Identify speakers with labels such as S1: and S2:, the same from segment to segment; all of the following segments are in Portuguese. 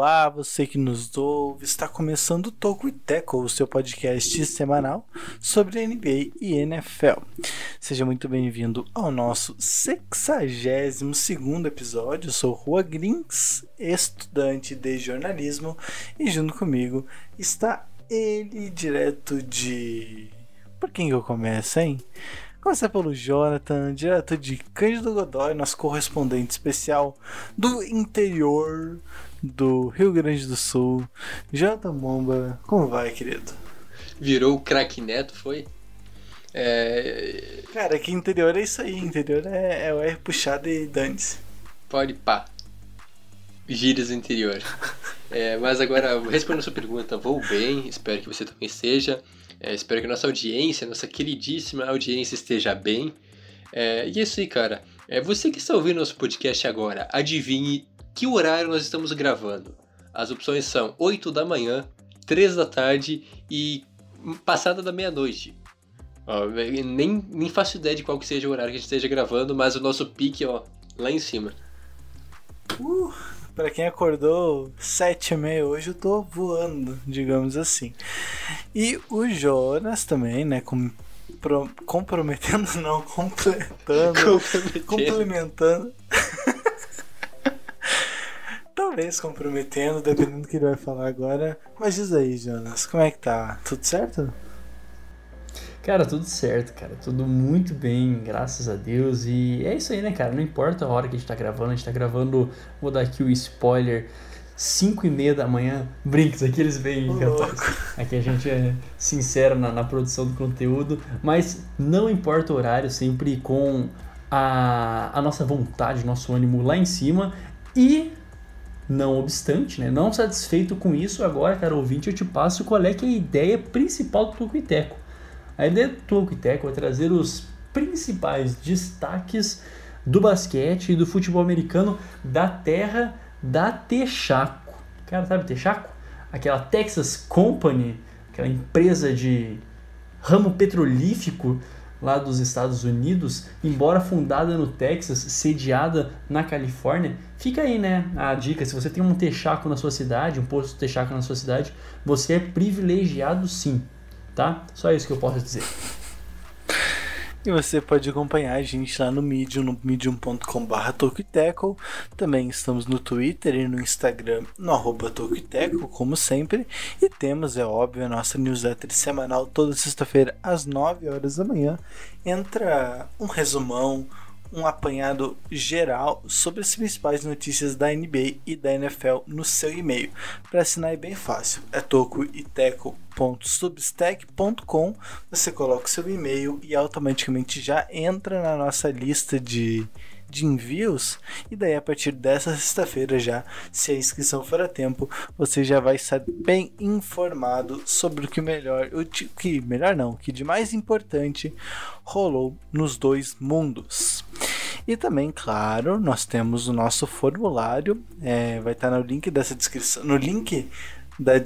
S1: Olá, você que nos ouve, está começando o Toco e Teco, o seu podcast semanal sobre NBA e NFL. Seja muito bem-vindo ao nosso 62º episódio, eu sou Rua Grins, estudante de jornalismo, e junto comigo está ele direto de... Por quem que eu começo, hein? Começa pelo Jonathan, direto de Cândido Godoy, nosso correspondente especial do interior do Rio Grande do Sul. Jonathan Bomba, como vai, querido?
S2: Virou o craque neto, foi? É...
S1: Cara, que interior é isso aí, interior é, é o R puxado e dane-se.
S2: Pode pá. Gírias do interior. É, mas agora, respondendo a sua pergunta, vou bem, espero que você também esteja. É, espero que a nossa audiência, nossa queridíssima audiência esteja bem. É, e é isso aí, cara. É, você que está ouvindo nosso podcast agora, adivinhe que horário nós estamos gravando. As opções são 8 da manhã, 3 da tarde e passada da meia-noite. Nem, nem faço ideia de qual que seja o horário que a gente esteja gravando, mas o nosso pique, ó, lá em cima.
S1: Uh, para quem acordou 7 e meia hoje, eu tô voando, digamos assim. E o Jonas também, né, com, pro, comprometendo, não, completando, complementando. Talvez comprometendo, dependendo do que ele vai falar agora. Mas diz aí, Jonas, como é que tá? Tudo certo?
S3: Cara, tudo certo, cara. Tudo muito bem, graças a Deus. E é isso aí, né, cara? Não importa a hora que a gente tá gravando, a gente tá gravando. Vou dar aqui o spoiler. 5 e meia da manhã, brinks, aqui eles vêm, rapaz. Aqui a gente é sincero na, na produção do conteúdo, mas não importa o horário, sempre com a, a nossa vontade, nosso ânimo lá em cima. E, não obstante, né, não satisfeito com isso, agora, cara ouvinte, eu te passo qual é é a ideia principal do Teco. A ideia do Teco é trazer os principais destaques do basquete e do futebol americano da terra da Texaco. Cara, sabe Texaco? Aquela Texas Company, aquela empresa de ramo petrolífico lá dos Estados Unidos, embora fundada no Texas, sediada na Califórnia. Fica aí, né, a dica, se você tem um Texaco na sua cidade, um posto Texaco na sua cidade, você é privilegiado sim, tá? Só isso que eu posso dizer.
S1: E você pode acompanhar a gente lá no Medium, no medium.com.br Tokiteco. Também estamos no Twitter e no Instagram, no arroba como sempre. E temos, é óbvio, a nossa newsletter semanal toda sexta-feira às 9 horas da manhã. Entra um resumão, um apanhado geral sobre as principais notícias da NBA e da NFL no seu e-mail. Para assinar é bem fácil, é tocoiteco.substack.com. Você coloca o seu e-mail e automaticamente já entra na nossa lista de, de envios. E daí, a partir dessa sexta-feira, já, se a inscrição for a tempo, você já vai estar bem informado sobre o que melhor, o que melhor não, o que de mais importante rolou nos dois mundos. E também, claro, nós temos o nosso formulário, é, vai estar no link dessa descrição, no link da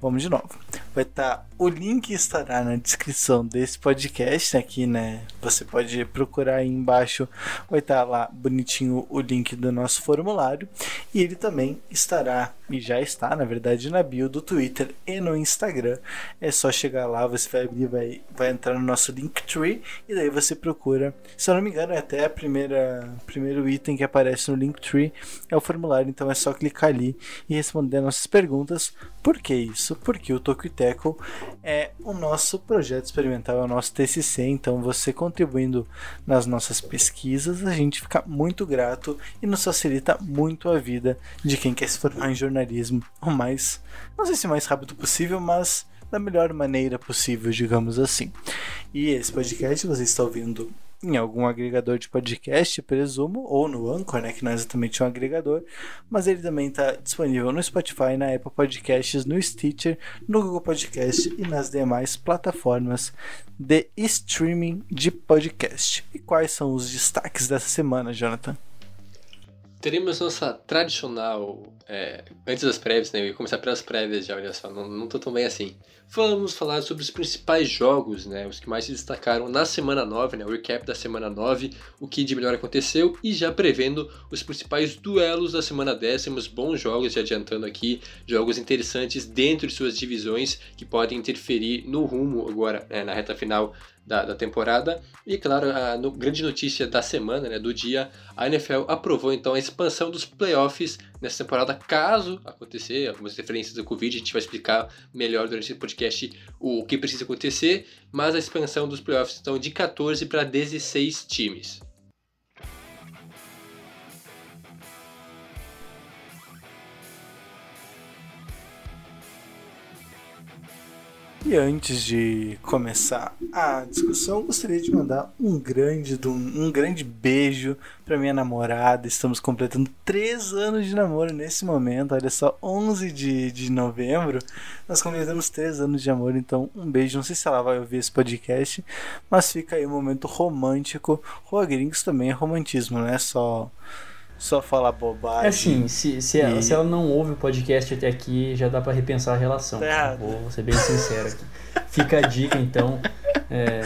S1: Vamos de novo. Vai estar. o link estará na descrição desse podcast aqui, né? Você pode procurar aí embaixo. Vai estar lá bonitinho o link do nosso formulário. E ele também estará, e já está, na verdade, na bio do Twitter e no Instagram. É só chegar lá, você vai abrir, vai, vai entrar no nosso Linktree. E daí você procura. Se eu não me engano, é até a primeira primeiro item que aparece no Linktree é o formulário. Então é só clicar ali e responder nossas perguntas. Por que isso? Porque o Tokiteco é o nosso projeto experimental, é o nosso TCC. Então, você contribuindo nas nossas pesquisas, a gente fica muito grato e nos facilita muito a vida de quem quer se formar em jornalismo o mais, não sei se mais rápido possível, mas da melhor maneira possível, digamos assim. E esse podcast você está ouvindo em algum agregador de podcast, presumo, ou no Anchor, né, que não é exatamente um agregador, mas ele também está disponível no Spotify, na Apple Podcasts, no Stitcher, no Google Podcast e nas demais plataformas de streaming de podcast. E quais são os destaques dessa semana, Jonathan?
S2: teremos nossa tradicional. é, antes das prévias, né? Eu ia começar pelas prévias já, olha só, não, não tô tão bem assim. Vamos falar sobre os principais jogos, né? Os que mais se destacaram na semana 9, né? O recap da semana 9, o que de melhor aconteceu e já prevendo os principais duelos da semana 10. Temos bons jogos, já adiantando aqui, jogos interessantes dentro de suas divisões que podem interferir no rumo agora, né, na reta final da, da temporada. E claro, a no- grande notícia da semana, né, do dia, a NFL aprovou então a expansão dos playoffs nessa temporada, caso acontecer, algumas referências do Covid, a gente vai explicar melhor durante esse podcast o que precisa acontecer, mas a expansão dos playoffs então de 14 para 16 times.
S1: E antes de começar a discussão, gostaria de mandar um grande, um grande beijo para minha namorada. Estamos completando três anos de namoro nesse momento. Olha só, 11 de, de novembro, nós completamos três anos de amor. Então, um beijo. Não sei se ela vai ouvir esse podcast, mas fica aí um momento romântico. Rua Gringos também é romantismo, não é só, só falar bobagem.
S3: É assim, se, se, ela,
S1: E-
S3: se ela não ouve o podcast até aqui, já dá pra repensar a relação.
S1: Tá errado.
S3: Vou ser bem sincero aqui. Fica a dica, então. é,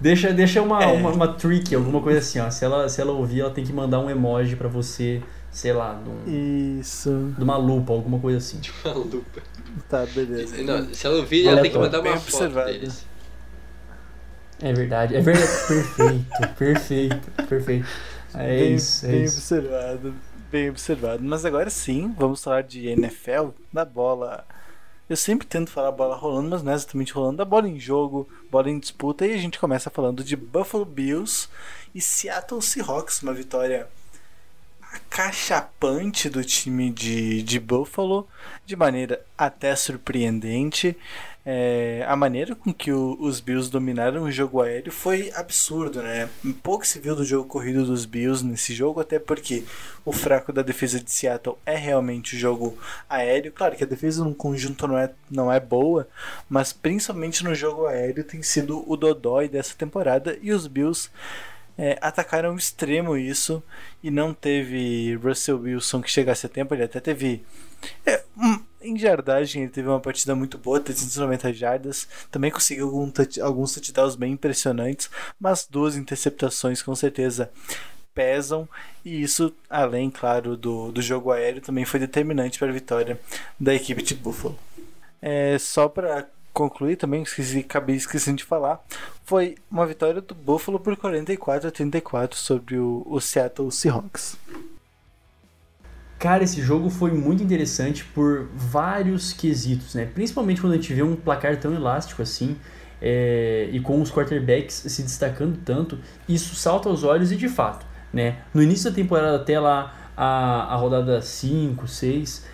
S3: deixa deixa uma,
S1: É.
S3: uma, uma trick, alguma coisa assim, ó. Se ela, se ela ouvir, ela tem que mandar um emoji pra você, sei lá, de, um-
S1: Isso.
S3: de uma lupa, alguma coisa assim.
S2: Uma lupa.
S1: Tá, beleza.
S2: Não, se ela ouvir, ela tem que mandar uma foto
S1: observado.
S2: deles.
S3: É verdade, é verdade. Perfeito, perfeito, perfeito. É
S1: bem,
S3: isso, é
S1: bem
S3: isso.
S1: observado, bem observado. Mas agora sim, vamos falar de NFL, da bola. Eu sempre tento falar bola rolando, mas não é exatamente rolando, da bola em jogo, bola em disputa, e a gente começa falando de Buffalo Bills e Seattle Seahawks, uma vitória acachapante do time de, de Buffalo, de maneira até surpreendente. É, a maneira com que o- os Bills dominaram o jogo aéreo foi absurdo, né? Pouco se viu do jogo corrido dos Bills nesse jogo, até porque o fraco da defesa de Seattle é realmente o jogo aéreo. Claro que a defesa no conjunto não é, não é boa, mas principalmente no jogo aéreo tem sido o dodói dessa temporada e os Bills é, atacaram extremo isso e não teve Russell Wilson que chegasse a tempo, ele até teve. é, em jardagem, ele teve uma partida muito boa, 390 jardas, também conseguiu algum touch- alguns touchdowns bem impressionantes, mas duas interceptações com certeza pesam, e isso, além, claro, do, do jogo aéreo, também foi determinante para a vitória da equipe de Buffalo. É, só para concluir também, esqueci, acabei esquecendo de falar, foi uma vitória do Buffalo por 44 a 34 sobre o, o Seattle Seahawks.
S3: Cara, esse jogo foi muito interessante por vários quesitos, né? Principalmente quando a gente vê um placar tão elástico assim é, e com os quarterbacks se destacando tanto, isso salta aos olhos e de fato, né? No início da temporada até lá a, a rodada 5, 6,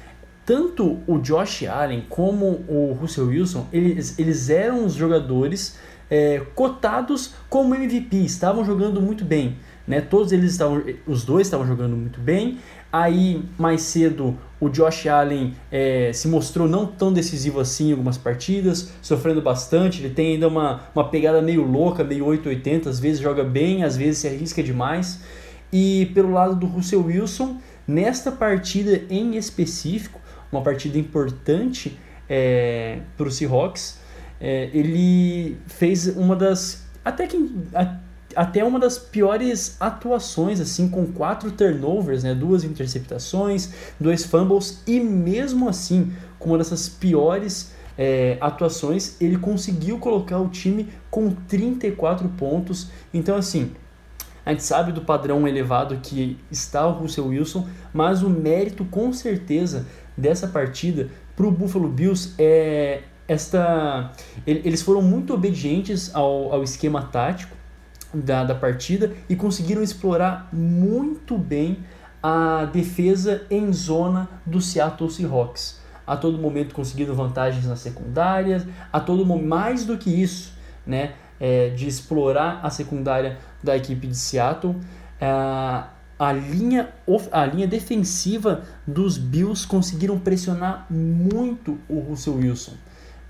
S3: tanto o Josh Allen como o Russell Wilson, eles, eles eram os jogadores é, cotados como MVP, estavam jogando muito bem, né? Todos eles estavam, os dois estavam jogando muito bem. Aí mais cedo o Josh Allen é, se mostrou não tão decisivo assim em algumas partidas, sofrendo bastante. Ele tem ainda uma, uma pegada meio louca, meio 880, às vezes joga bem, às vezes se arrisca demais. E pelo lado do Russell Wilson, nesta partida em específico, uma partida importante é, para o Seahawks, é, ele fez uma das até que a- até uma das piores atuações assim com quatro turnovers, né, duas interceptações, dois fumbles e mesmo assim com uma dessas piores é, atuações ele conseguiu colocar o time com 34 pontos. Então assim a gente sabe do padrão elevado que está o Russell Wilson, mas o mérito com certeza dessa partida para o Buffalo Bills é esta. ele- Eles foram muito obedientes ao, ao esquema tático da, da partida e conseguiram explorar muito bem a defesa em zona do Seattle Seahawks. A todo momento conseguindo vantagens nas secundárias, a todo momento, mais do que isso, né, é, de explorar a secundária da equipe de Seattle. Ah, a linha, a linha defensiva dos Bills conseguiram pressionar muito o Russell Wilson.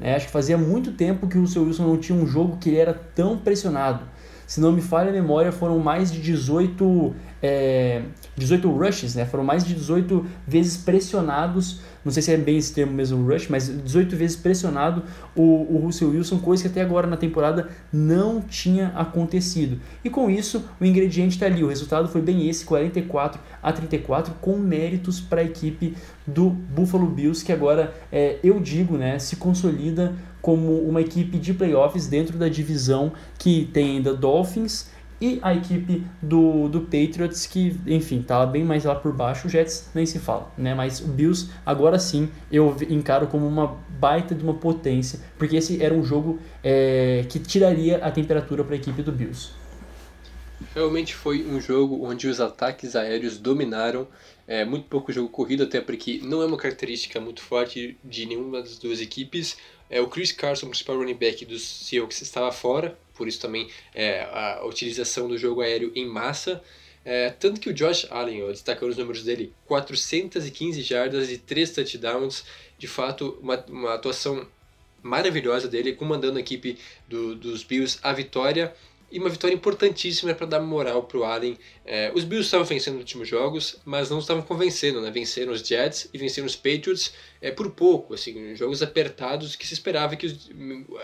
S3: né? acho que fazia muito tempo que o Russell Wilson não tinha um jogo que ele era tão pressionado. Se não me falha a memória, foram mais de 18 é, 18 rushes, né? Foram mais de 18 vezes pressionados não sei se é bem esse termo mesmo, rush, mas 18 vezes pressionado o, o Russell Wilson, coisa que até agora na temporada não tinha acontecido. E com isso, o ingrediente está ali, o resultado foi bem esse, 44 a 34, com méritos para a equipe do Buffalo Bills, que agora, é, eu digo, né, se consolida como uma equipe de playoffs dentro da divisão que tem ainda Dolphins e a equipe do, do Patriots, que, enfim, tá bem mais lá por baixo. O Jets nem se fala, né? Mas o Bills, agora sim, eu encaro como uma baita de uma potência, porque esse era um jogo é, que tiraria a temperatura para a equipe do Bills.
S2: Realmente foi um jogo onde os ataques aéreos dominaram, é, muito pouco jogo corrido, até porque não é uma característica muito forte de nenhuma das duas equipes. É, o Chris Carson, principal running back dos Seahawks, estava fora, por isso também é, a utilização do jogo aéreo em massa. É, tanto que o Josh Allen, eu destacando os números dele, 415 jardas e 3 touchdowns, de fato uma, uma atuação maravilhosa dele, comandando a equipe do, dos Bills à vitória e uma vitória importantíssima para dar moral para o Allen. É, os Bills estavam vencendo nos últimos jogos, mas não estavam convencendo, né? Venceram os Jets e venceram os Patriots é, por pouco, assim, jogos apertados que se esperava que os,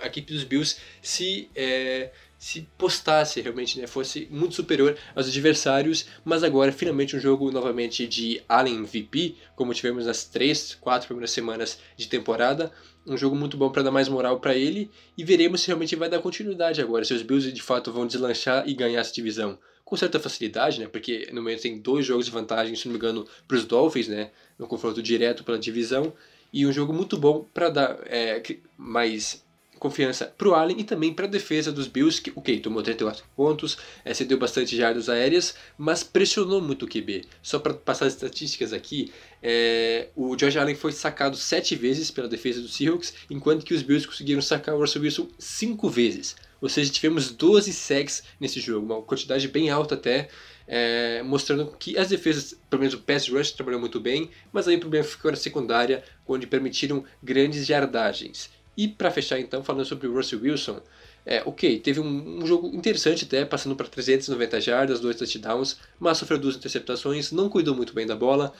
S2: a equipe dos Bills se é, se postasse realmente, né, fosse muito superior aos adversários, mas agora finalmente um jogo novamente de Allen VP, como tivemos nas três, quatro primeiras semanas de temporada, um jogo muito bom para dar mais moral para ele e veremos se realmente vai dar continuidade agora, se os Bills de fato vão deslanchar e ganhar essa divisão com certa facilidade, né? Porque no momento tem dois jogos de vantagem, se não me engano, para os Dolphins, né? No confronto direto pela divisão e um jogo muito bom para dar é, mais confiança para o Allen e também para a defesa dos Bills, que, ok, tomou 34 pontos, é, cedeu bastante jardas aéreas, mas pressionou muito o QB. Só para passar as estatísticas aqui, é, o Josh Allen foi sacado 7 vezes pela defesa dos Seahawks, enquanto que os Bills conseguiram sacar o Russell Wilson 5 vezes. Ou seja, tivemos 12 sacks nesse jogo, uma quantidade bem alta até, é, mostrando que as defesas, pelo menos o pass rush, trabalhou muito bem, mas aí o problema ficou na secundária, onde permitiram grandes jardagens. E para fechar então, falando sobre o Russell Wilson, é, ok, teve um, um, jogo interessante até, passando para 390 jardas, dois touchdowns, mas sofreu duas interceptações, não cuidou muito bem da bola,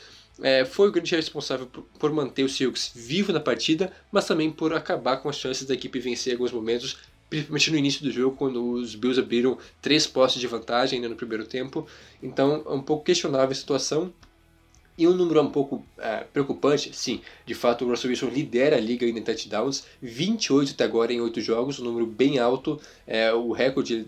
S2: é, foi o grande responsável por, por manter o Seahawks vivo na partida, mas também por acabar com as chances da equipe vencer alguns momentos, principalmente no início do jogo, quando os Bills abriram três postes de vantagem ainda no primeiro tempo. Então é um pouco questionável a situação, e um número um pouco é, preocupante, sim, de fato o Russell Wilson lidera a liga em touchdowns, 28 até agora em 8 jogos, um número bem alto, é o recorde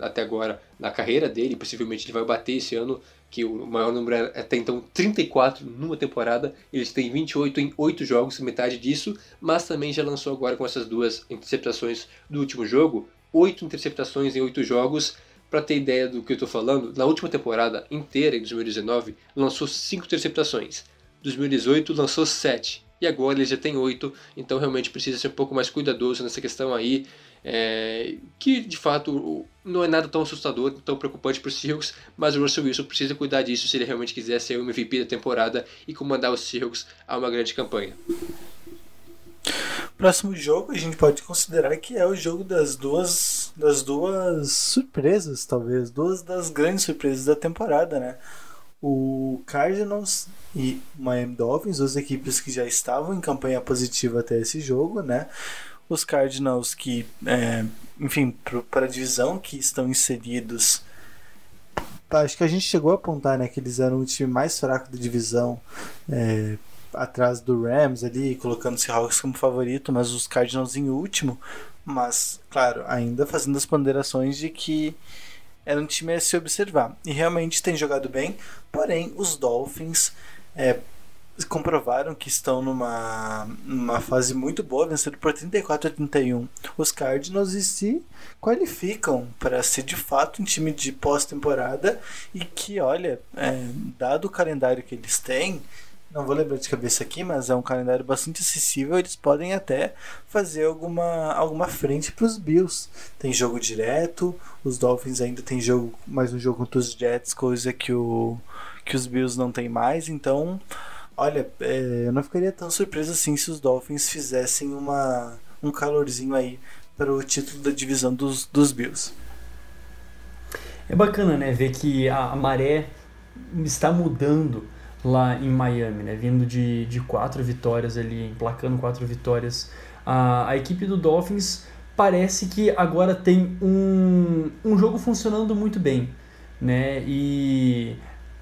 S2: até agora na carreira dele, possivelmente ele vai bater esse ano, que o maior número é até então 34 numa temporada, eles têm 28 em 8 jogos, metade disso, mas também já lançou agora com essas duas interceptações do último jogo, 8 interceptações em 8 jogos, para ter ideia do que eu estou falando, na última temporada inteira, em 2019, lançou 5 interceptações. 2018 lançou 7. E agora ele já tem 8, então realmente precisa ser um pouco mais cuidadoso nessa questão aí. É, que de fato não é nada tão assustador, tão preocupante para os Seahawks, mas o Russell Wilson precisa cuidar disso se ele realmente quiser ser o MVP da temporada e comandar os Seahawks a uma grande campanha.
S1: Próximo jogo a gente pode considerar que é o jogo das duas das duas surpresas, talvez, duas das grandes surpresas da temporada, né? O Cardinals e Miami Dolphins, duas equipes que já estavam em campanha positiva até esse jogo, né? Os Cardinals que, é, enfim, para a divisão que estão inseridos acho que a gente chegou a apontar né, que eles eram o time mais fraco da divisão é, atrás do Rams ali, colocando o Seahawks como favorito, mas os Cardinals em último. Mas, claro, ainda fazendo as ponderações de que era um time a se observar. E realmente tem jogado bem, porém os Dolphins é, comprovaram que estão numa, numa fase muito boa, vencendo por 34 a 31 os Cardinals e se qualificam para ser de fato um time de pós-temporada e que, olha, é, dado o calendário que eles têm, não vou lembrar de cabeça aqui, mas é um calendário bastante acessível. Eles podem até fazer alguma, alguma frente para os Bills. Tem jogo direto, os Dolphins ainda tem jogo, mais um jogo contra os Jets, coisa que, o, que os Bills não tem mais. Então, olha, é, eu não ficaria tão surpreso assim se os Dolphins fizessem uma, um calorzinho aí para o título da divisão dos, dos Bills.
S3: É bacana, né, ver que a, a maré está mudando lá em Miami, né? Vindo de, de quatro vitórias ali, emplacando quatro vitórias. A, a equipe do Dolphins parece que agora tem um, um jogo funcionando muito bem, né? E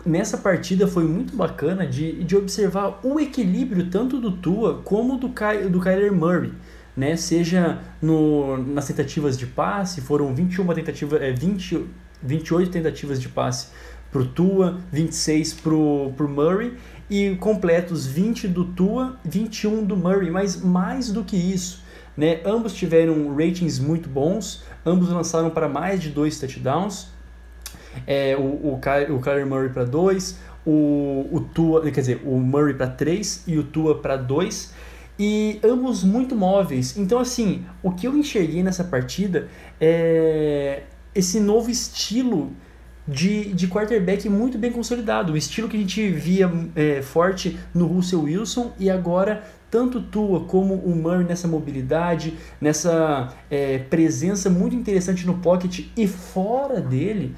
S3: nessa partida foi muito bacana de, de observar o equilíbrio tanto do Tua como do, Ky, do Kyler Murray. Né, seja no, nas tentativas de passe, foram 21 tentativas, é, 20, 28 tentativas de passe para o Tua, 26 para o Murray e completos 20 do Tua, 21 do Murray, mas mais do que isso, né? Ambos tiveram ratings muito bons, ambos lançaram para mais de dois touchdowns. É, o, o, o Kyler Murray para 2, o, o Tua, quer dizer, o Murray para 3 e o Tua para 2 e ambos muito móveis. Então, assim, o que eu enxerguei nessa partida é esse novo estilo de, de quarterback muito bem consolidado. O estilo que a gente via é, forte no Russell Wilson e agora tanto Tua como o Murray nessa mobilidade, nessa é, presença muito interessante no pocket e fora dele,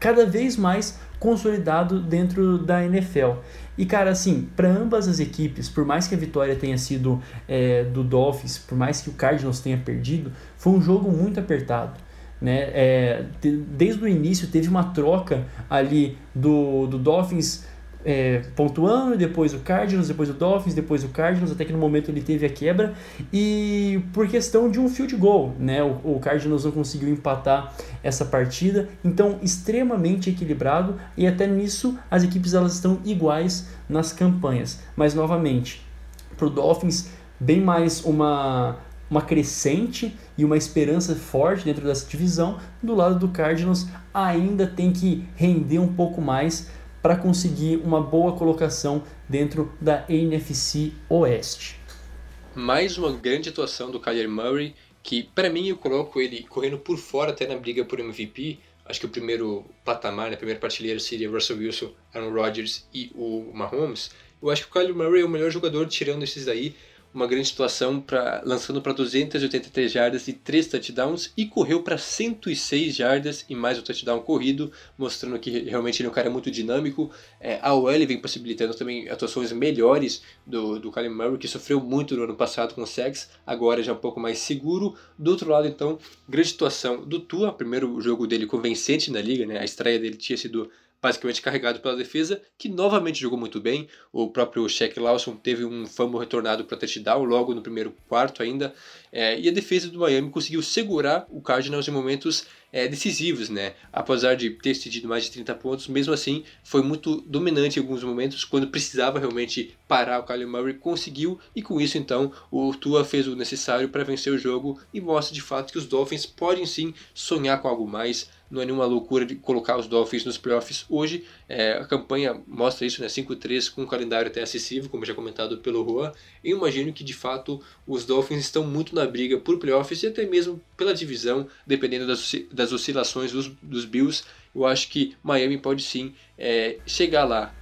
S3: cada vez mais consolidado dentro da NFL. E cara, assim, para ambas as equipes, por mais que a vitória tenha sido é, do Dolphins, por mais que o Cardinals tenha perdido, foi um jogo muito apertado. Né? É, desde o início teve uma troca ali do, do Dolphins é, pontuando, depois o Cardinals, depois o Dolphins, depois o Cardinals, até que no momento ele teve a quebra, e por questão de um field goal, né? O, o Cardinals não conseguiu empatar essa partida, então extremamente equilibrado, e até nisso as equipes elas estão iguais nas campanhas, mas novamente, para o Dolphins, bem mais uma uma crescente e uma esperança forte dentro dessa divisão. Do lado do Cardinals, ainda tem que render um pouco mais para conseguir uma boa colocação dentro da NFC Oeste.
S2: Mais uma grande atuação do Kyler Murray, que para mim eu coloco ele correndo por fora até na briga por MVP. Acho que o primeiro patamar, né, a primeira prateleira seria Russell Wilson, Aaron Rodgers e o Mahomes. Eu acho que o Kyler Murray é o melhor jogador tirando esses daí uma grande situação para lançando para 283 jardas e 3 touchdowns e correu para 106 jardas e mais um touchdown corrido, mostrando que realmente ele é um cara muito dinâmico. É, a OL vem possibilitando também atuações melhores do, do Kyler Murray, que sofreu muito no ano passado com o Sex, agora já um pouco mais seguro. Do outro lado, então, grande situação do Tua, primeiro jogo dele convincente na liga, né? a estreia dele tinha sido basicamente carregado pela defesa, que novamente jogou muito bem. O próprio Shaq Lawson teve um fumble retornado para touchdown logo no primeiro quarto ainda. É, e a defesa do Miami conseguiu segurar o Cardinals em momentos é, decisivos, né? Apesar de ter cedido mais de 30 pontos, mesmo assim foi muito dominante em alguns momentos, quando precisava realmente parar o Kyler Murray, conseguiu, e com isso então o Tua fez o necessário para vencer o jogo e mostra de fato que os Dolphins podem sim sonhar com algo mais não é nenhuma loucura de colocar os Dolphins nos playoffs hoje. É, a campanha mostra isso, né? 5-3 com um calendário até acessível, como já comentado pelo Juan. Eu imagino que de fato os Dolphins estão muito na briga por playoffs e até mesmo pela divisão, dependendo das, das oscilações dos, dos Bills. Eu acho que Miami pode sim é, chegar lá.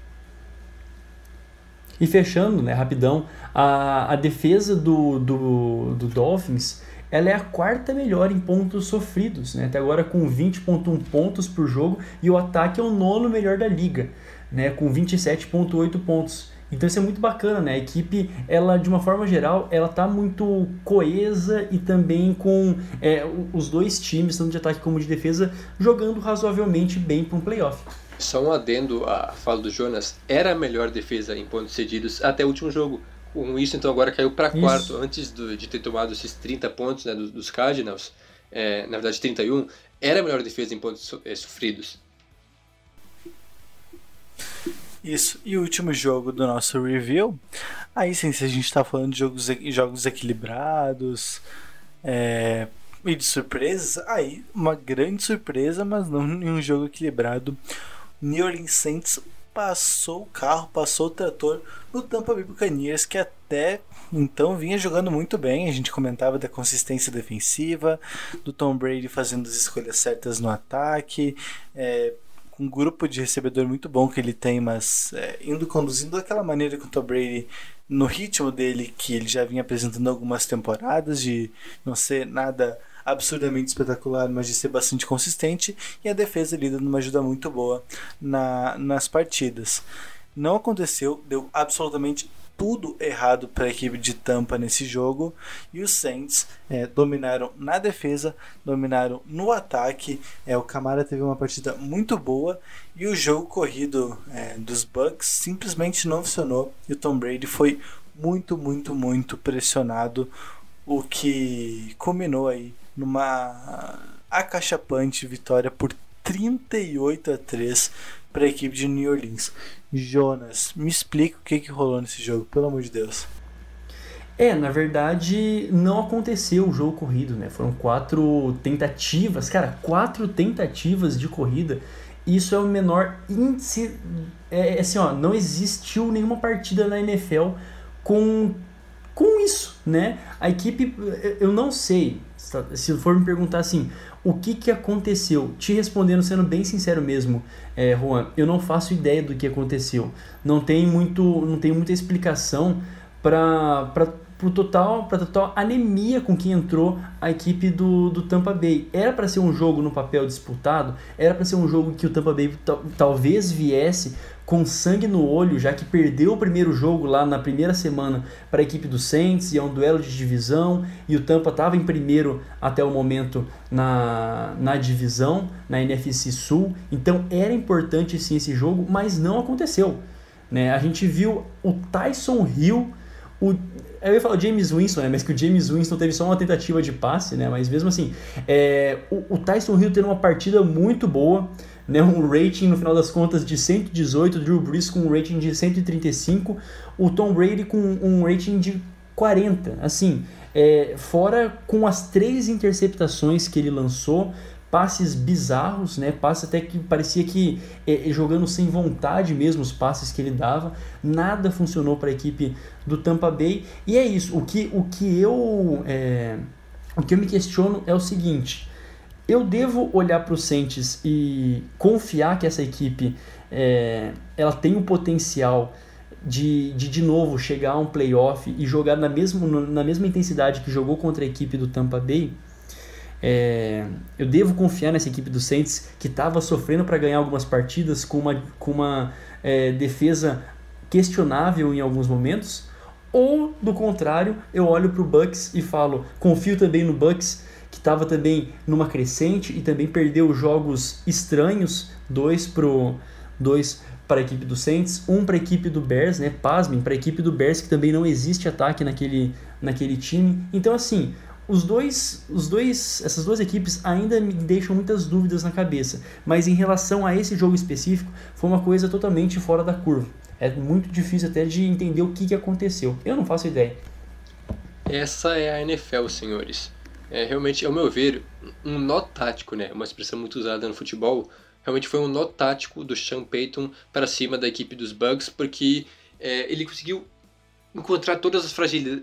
S3: E fechando, né, rapidão, a, a defesa do, do, do Dolphins ela é a quarta melhor em pontos sofridos, né? até agora com 20,1 pontos por jogo, e o ataque é o nono melhor da liga, né? com 27,8 pontos. Então isso é muito bacana, né? A equipe, ela de uma forma geral, ela tá muito coesa e também com é, os dois times, tanto de ataque como de defesa, jogando razoavelmente bem para um playoff.
S2: Só um adendo à fala do Jonas, era a melhor defesa em pontos cedidos até o último jogo. Com isso, então, agora caiu para quarto, antes do, de ter tomado esses 30 pontos né, dos, dos Cardinals, é, na verdade 31, era a melhor defesa em pontos so, é, sofridos.
S1: Isso, e o último jogo do nosso review, aí sim, se a gente está falando de jogos, jogos equilibrados é, e de surpresas, aí uma grande surpresa, mas não em um jogo equilibrado. New Orleans Saints passou o carro, passou o trator no Tampa Bay Buccaneers, que até então vinha jogando muito bem. A gente comentava da consistência defensiva, do Tom Brady fazendo as escolhas certas no ataque, é, com um grupo de recebedor muito bom que ele tem, mas é, indo conduzindo daquela maneira com o Tom Brady no ritmo dele que ele já vinha apresentando algumas temporadas de não ser nada absurdamente espetacular, mas de ser bastante consistente, e a defesa lida numa ajuda muito boa na, nas partidas. Não aconteceu, deu absolutamente tudo errado para a equipe de Tampa nesse jogo e os Saints é, dominaram na defesa, dominaram no ataque. É, o Camara teve uma partida muito boa e o jogo corrido é, dos Bucks simplesmente não funcionou e o Tom Brady foi muito, muito, muito pressionado, o que culminou aí numa acachapante vitória por 38 a 3 para a equipe de New Orleans. Jonas, me explica o que, que rolou nesse jogo, pelo amor de Deus.
S3: É, na verdade, não aconteceu o jogo corrido, né? Foram quatro tentativas, cara, quatro tentativas de corrida. Isso é o menor índice. É, é assim, ó, não existiu nenhuma partida na NFL com, com isso, né? A equipe, eu não sei, se for me perguntar assim, o que, que aconteceu? Te respondendo, sendo bem sincero mesmo, é, Juan, eu não faço ideia do que aconteceu. Não tem, muito, não tem muita explicação para pro total, para total anemia com que entrou a equipe do, do Tampa Bay. Era para ser um jogo no papel disputado, era para ser um jogo que o Tampa Bay talvez viesse com sangue no olho, já que perdeu o primeiro jogo lá na primeira semana para a equipe do Saints, e é um duelo de divisão, e o Tampa estava em primeiro até o momento na, na divisão, na NFC Sul, então era importante sim esse jogo, mas não aconteceu. Né? A gente viu o Tyson Hill, o, eu ia falar o James Winston, né? mas que o James Winston teve só uma tentativa de passe, né? mas mesmo assim, é, o, o Tyson Hill tendo uma partida muito boa, né, um rating no final das contas de 118, Drew Brees com um rating de 135, o Tom Brady com um rating de 40. Assim, é, fora com as três interceptações que ele lançou, passes bizarros, né? Passes até que parecia que é, jogando sem vontade mesmo os passes que ele dava, nada funcionou para a equipe do Tampa Bay. E é isso. O que, o que eu é, o que eu me questiono é o seguinte: eu devo olhar para o Saints e confiar que essa equipe é, ela tem o potencial de, de de novo chegar a um playoff e jogar na mesma, na mesma intensidade que jogou contra a equipe do Tampa Bay. É, eu devo confiar nessa equipe do Saints que estava sofrendo para ganhar algumas partidas com uma, com uma é, defesa questionável em alguns momentos, ou do contrário, eu olho para o Bucks e falo confio também no Bucks que estava também numa crescente e também perdeu jogos estranhos, dois pro dois para a equipe do Saints, um para a equipe do Bears, né? Pasmem, para a equipe do Bears que também não existe ataque naquele, naquele time. Então assim, os dois, os dois, essas duas equipes ainda me deixam muitas dúvidas na cabeça, mas em relação a esse jogo específico, foi uma coisa totalmente fora da curva. É muito difícil até de entender o que, que aconteceu. Eu não faço ideia.
S2: Essa é a NFL, senhores é, realmente, ao meu ver, um nó tático, né? Uma expressão muito usada no futebol. Realmente foi um nó tático do Sean Payton para cima da equipe dos Bucks, porque é, ele conseguiu encontrar todas as,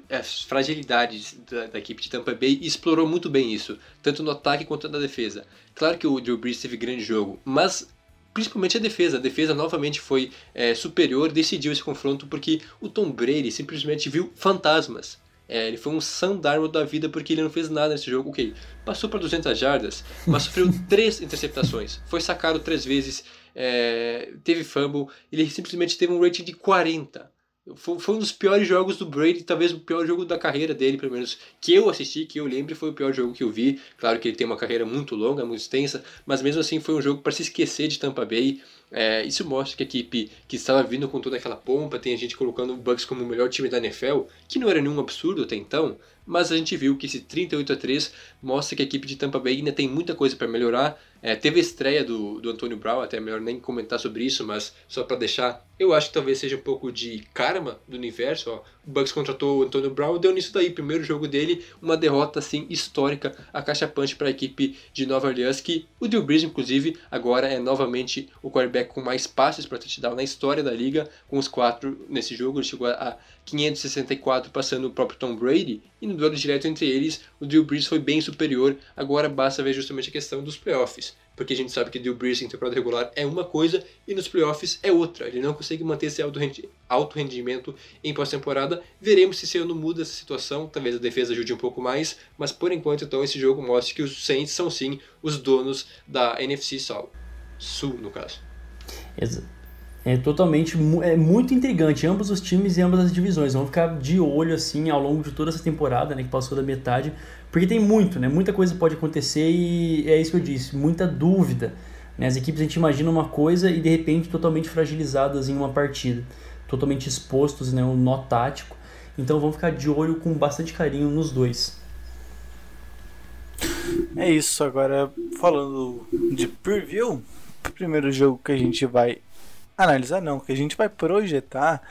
S2: as fragilidades da, da, equipe de Tampa Bay e explorou muito bem isso, tanto no ataque quanto na defesa. Claro que o Drew Brees teve grande jogo, mas principalmente a defesa. A defesa novamente foi é, superior, decidiu esse confronto porque o Tom Brady simplesmente viu fantasmas. É, ele foi um sandarmo da vida porque ele não fez nada nesse jogo. Ok, passou para 200 jardas, mas sofreu três interceptações. Foi sacado três vezes, é, teve fumble. Ele simplesmente teve um rating de 40. Foi, foi, um dos piores jogos do Brady, talvez o pior jogo da carreira dele, pelo menos que eu assisti, que eu lembro, foi o pior jogo que eu vi. Claro que ele tem uma carreira muito longa, muito extensa, mas mesmo assim foi um jogo para se esquecer de Tampa Bay. É, isso mostra que a equipe que estava vindo com toda aquela pompa, tem a gente colocando o Bucks como o melhor time da NFL, que não era nenhum absurdo até então, mas a gente viu que esse 38 a 3 mostra que a equipe de Tampa Bay ainda tem muita coisa para melhorar. É, teve a estreia do, do Antônio Brown, até melhor nem comentar sobre isso, mas só para deixar, eu acho que talvez seja um pouco de karma do universo. Ó. O Bucks contratou o Antônio Brown, deu nisso daí, primeiro jogo dele, uma derrota assim histórica, a caixa punch para a equipe de Nova Orleans, que o Drew Brees, inclusive, agora é novamente o quarterback com mais passes para touchdown na história da liga, com os quatro nesse jogo, ele chegou a 564 passando o próprio Tom Brady, e no duelo direto entre eles, o Drew Brees foi bem superior, agora basta ver justamente a questão dos playoffs. porque a gente sabe que Drew Brees em temporada regular é uma coisa e nos playoffs é outra. Ele não consegue manter esse alto rendimento em pós-temporada. Veremos se esse ano muda essa situação, talvez a defesa ajude um pouco mais, mas por enquanto então esse jogo mostra que os Saints são sim os donos da NFC Sul, Sul no caso.
S3: É totalmente é muito intrigante ambos os times e ambas as divisões. Vamos ficar de olho assim ao longo de toda essa temporada, né, que passou da metade, porque tem muito, né? Muita coisa pode acontecer e é isso que eu disse, muita dúvida. Né? As equipes a gente imagina uma coisa e de repente totalmente fragilizadas em uma partida, totalmente expostos, né, um nó tático. Então vamos ficar de olho com bastante carinho nos dois.
S1: É isso, agora falando de preview, primeiro jogo que a gente vai analisar não, que a gente vai projetar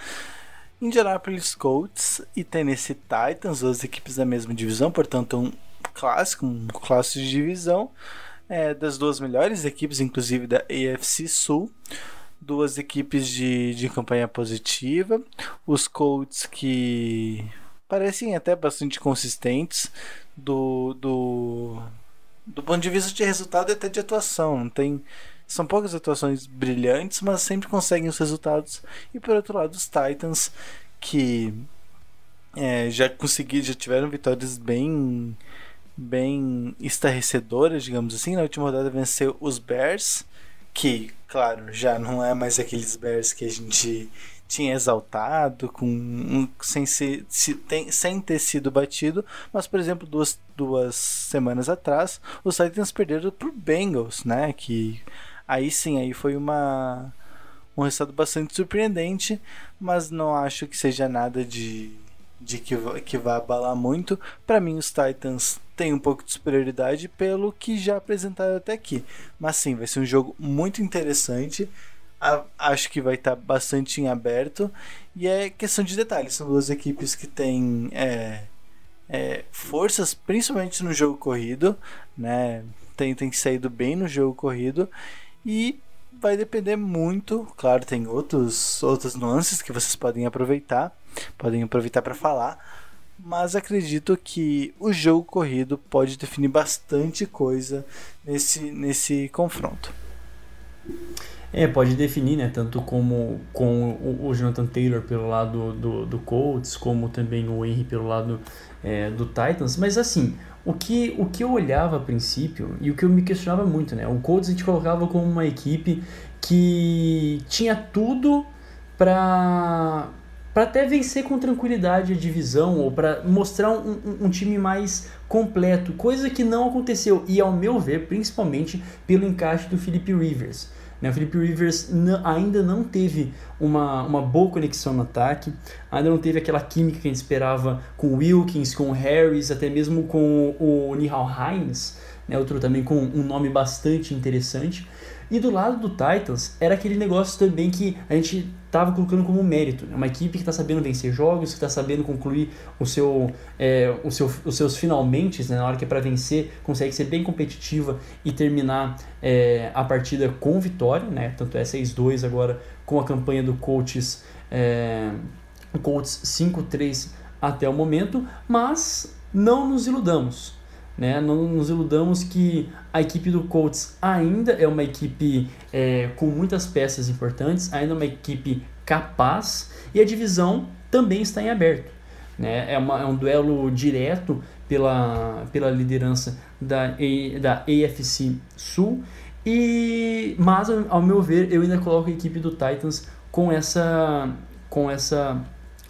S1: Indianapolis Colts e Tennessee Titans, duas equipes da mesma divisão, portanto um clássico, um clássico de divisão é, das duas melhores equipes, inclusive da AFC Sul. Duas equipes de, de campanha positiva. Os Colts que parecem até bastante consistentes do, do, do ponto de vista de resultado e até de atuação. Não tem são poucas atuações brilhantes, mas sempre conseguem os resultados. E por outro lado, os Titans, que é, já conseguiram, já tiveram vitórias bem bem estarrecedoras, digamos assim. Na última rodada venceu os Bears, que, claro, já não é mais aqueles Bears que a gente tinha exaltado, com sem, ser, se, tem, sem ter sido batido, mas por exemplo, duas, duas semanas atrás, os Titans perderam para Bengals, né? Que Aí sim, aí foi uma um resultado bastante surpreendente, mas não acho que seja nada de, de que, que vá abalar muito. Para mim, os Titans têm um pouco de superioridade pelo que já apresentaram até aqui. Mas sim, vai ser um jogo muito interessante. A, acho que vai estar tá bastante em aberto. E é questão de detalhes. São duas equipes que têm é, é, forças, principalmente no jogo corrido. Né? Tem, tem saído bem no jogo corrido. E vai depender muito, claro, tem outros outras nuances que vocês podem aproveitar, podem aproveitar para falar, mas acredito que o jogo corrido pode definir bastante coisa nesse nesse confronto.
S3: É, pode definir, né? Tanto como com o, Jonathan Taylor pelo lado do, do Colts, como também o Henry pelo lado é, do Titans. Mas assim, o que, o que eu olhava a princípio e o que eu me questionava muito, né? O Colts a gente colocava como uma equipe que tinha tudo para para até vencer com tranquilidade a divisão ou para mostrar um, um, um, time mais completo, coisa que não aconteceu e ao meu ver, principalmente pelo encaixe do Philip Rivers. Né? O Felipe Rivers ainda não teve uma, uma boa conexão no ataque, ainda não teve aquela química que a gente esperava com o Wilkins, com o Harris, até mesmo com o Nihal Hines, né? outro também com um nome bastante interessante. E do lado do Titans, era aquele negócio também que a gente estava colocando como mérito. Né? Uma equipe que está sabendo vencer jogos, que está sabendo concluir o seu, é, o seu, os seus finalmente, né? na hora que é para vencer, consegue ser bem competitiva e terminar é, a partida com vitória. Né? Tanto é 6-2 agora com a campanha do Colts, é, Colts 5-3 até o momento. Mas não nos iludamos. Né? Não nos iludamos que a equipe do Colts ainda é uma equipe é, com muitas peças importantes, ainda é uma equipe capaz e a divisão também está em aberto. Né? É, uma, é um duelo direto pela, pela liderança da, da AFC Sul. E, mas, ao meu ver, eu ainda coloco a equipe do Titans com essa, com essa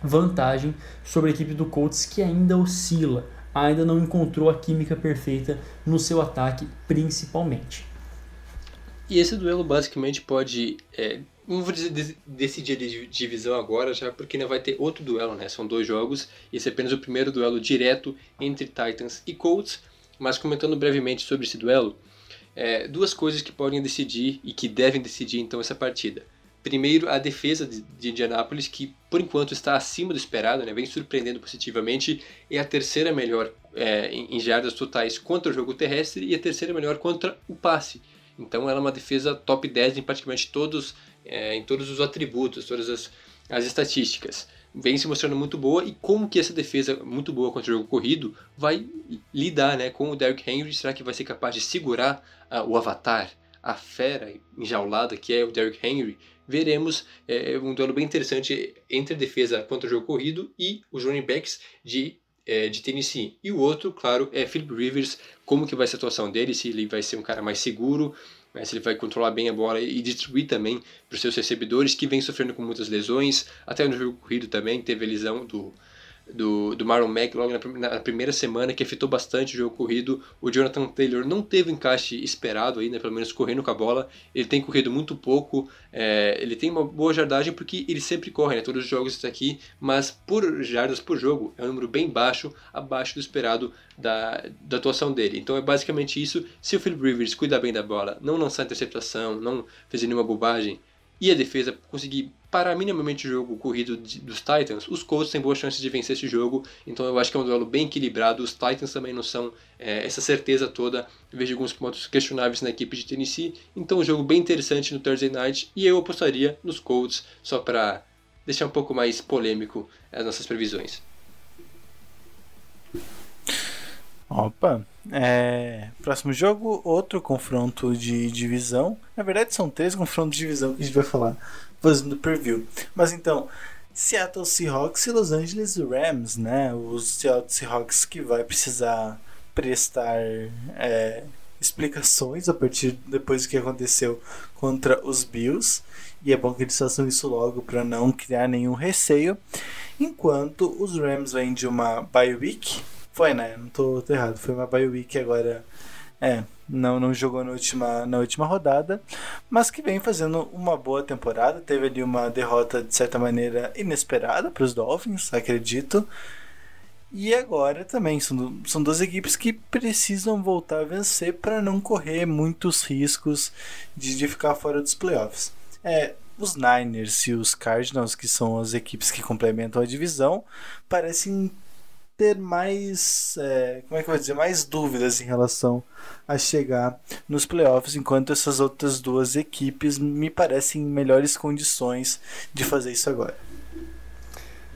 S3: vantagem sobre a equipe do Colts que ainda oscila ainda não encontrou a química perfeita no seu ataque, principalmente.
S2: E esse duelo basicamente pode. É, não vou decidir a divisão agora, já porque ainda vai ter outro duelo, né? São dois jogos. Esse é apenas o primeiro duelo direto entre Titans e Colts. Mas comentando brevemente sobre esse duelo, é, duas coisas que podem decidir e que devem decidir então essa partida. Primeiro, a defesa de Indianápolis, que por enquanto está acima do esperado, né? vem surpreendendo positivamente, é a terceira melhor é, em jardas totais contra o jogo terrestre e a terceira melhor contra o passe. Então ela é uma defesa top 10 em praticamente todos, é, em todos os atributos, todas as, as estatísticas. Vem se mostrando muito boa e como que essa defesa muito boa contra o jogo corrido vai lidar né, com o Derrick Henry? Será que vai ser capaz de segurar uh, o Avatar, a fera enjaulada que é o Derrick Henry, veremos é, um duelo bem interessante entre a defesa contra o jogo corrido e os running backs de, é, de Tennessee. E o outro, claro, é Philip Rivers, como que vai ser a atuação dele, se ele vai ser um cara mais seguro, né, se ele vai controlar bem a bola e distribuir também para os seus recebedores, que vem sofrendo com muitas lesões, até no jogo corrido também teve a lesão do do, do Marlon Mack logo na, na, primeira semana, que afetou bastante o jogo corrido. O Jonathan Taylor não teve o encaixe esperado ainda, pelo menos correndo com a bola. Ele tem corrido muito pouco, é, ele tem uma boa jardagem porque ele sempre corre, né? Todos os jogos está aqui, mas por jardas por jogo é um número bem baixo, abaixo do esperado da, da atuação dele. Então é basicamente isso. Se o Philip Rivers cuidar bem da bola, não lançar interceptação, não fazer nenhuma bobagem, e a defesa conseguir parar minimamente o jogo corrido de, dos Titans, os Colts têm boas chances de vencer esse jogo. Então eu acho que é um duelo bem equilibrado. Os Titans também não são é, essa certeza toda. Eu vejo alguns pontos questionáveis na equipe de Tennessee. Então um jogo bem interessante no Thursday Night. E eu apostaria nos Colts só para deixar um pouco mais polêmico as nossas previsões.
S1: Opa, é... próximo jogo, outro confronto de divisão. Na verdade, são três confrontos de divisão que a gente vai falar fazendo preview. Mas então, Seattle Seahawks e Los Angeles Rams, né? Os Seattle Seahawks que vai precisar prestar é, explicações a partir depois do que aconteceu contra os Bills. E é bom que eles façam isso logo para não criar nenhum receio. Enquanto os Rams vêm de uma bye week foi, né? Não tô, tô errado. Foi uma bye week agora. É, não, não jogou na última, na última rodada, mas que vem fazendo uma boa temporada. Teve ali uma derrota, de certa maneira, inesperada para os Dolphins, acredito. E agora também são, são duas equipes que precisam voltar a vencer para não correr muitos riscos de, de ficar fora dos playoffs. É, os Niners e os Cardinals, que são as equipes que complementam a divisão, parecem ter mais, é, como é que eu vou dizer, mais dúvidas em relação a chegar nos playoffs, enquanto essas outras duas equipes me parecem em melhores condições de fazer isso agora.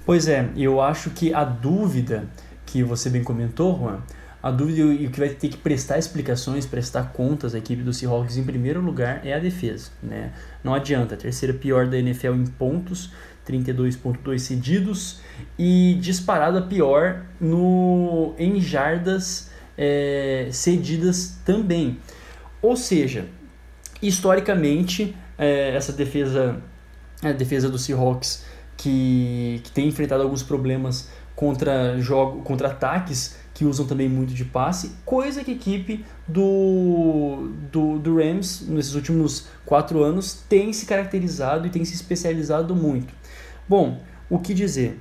S3: Pois é, eu acho que a dúvida que você bem comentou, Juan, a dúvida e o que vai ter que prestar explicações, prestar contas à equipe do Seahawks em primeiro lugar é a defesa. Né? Não adianta, a terceira pior da NFL em pontos, 32.2 cedidos e disparada pior no em jardas é, cedidas também. Ou seja, historicamente é, essa defesa a defesa do Seahawks que, que tem enfrentado alguns problemas contra jogo contra ataques que usam também muito de passe, coisa que a equipe do, do, do Rams nesses últimos quatro anos tem se caracterizado e tem se especializado muito. Bom, o que dizer?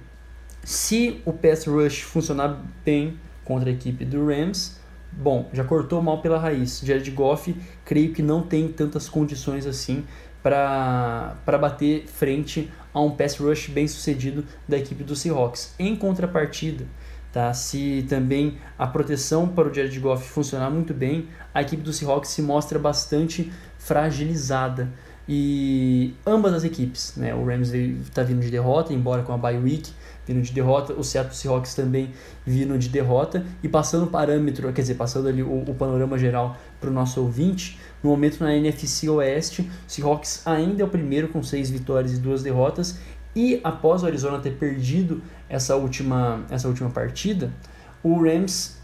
S3: Se o pass rush funcionar bem contra a equipe do Rams, bom, já cortou mal pela raiz. Jared Goff, creio que não tem tantas condições assim para bater frente a um pass rush bem sucedido da equipe do Seahawks. Em contrapartida, tá? se também a proteção para o Jared Goff funcionar muito bem, a equipe do Seahawks se mostra bastante fragilizada. E ambas as equipes, né? o Rams está vindo de derrota, embora com a bye week, vindo de derrota, o Seattle Seahawks também vindo de derrota, e passando o parâmetro, quer dizer, passando ali o, o panorama geral para o nosso ouvinte, no momento na NFC Oeste, o Seahawks ainda é o primeiro com seis vitórias e duas derrotas, e após o Arizona ter perdido essa última, essa última partida, o Rams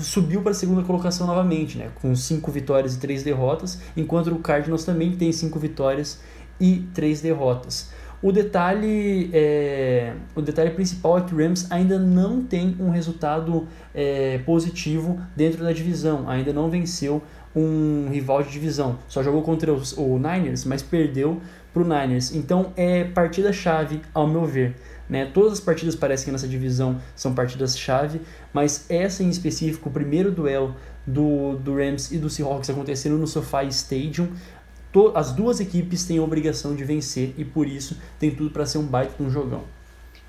S3: subiu para a segunda colocação novamente, né, com cinco vitórias e três derrotas, enquanto o Cardinals também tem cinco vitórias e três derrotas. O detalhe, é, o detalhe principal é que o Rams ainda não tem um resultado é, positivo dentro da divisão, ainda não venceu um rival de divisão. Só jogou contra os, o Niners, mas perdeu para o Niners. Então é partida-chave, ao meu ver. Né? Todas as partidas parecem que nessa divisão são partidas-chave, mas essa em específico, o primeiro duelo do, do Rams e do Seahawks acontecendo no SoFi Stadium, as duas equipes têm a obrigação de vencer e por isso tem tudo para ser um baita de um jogão.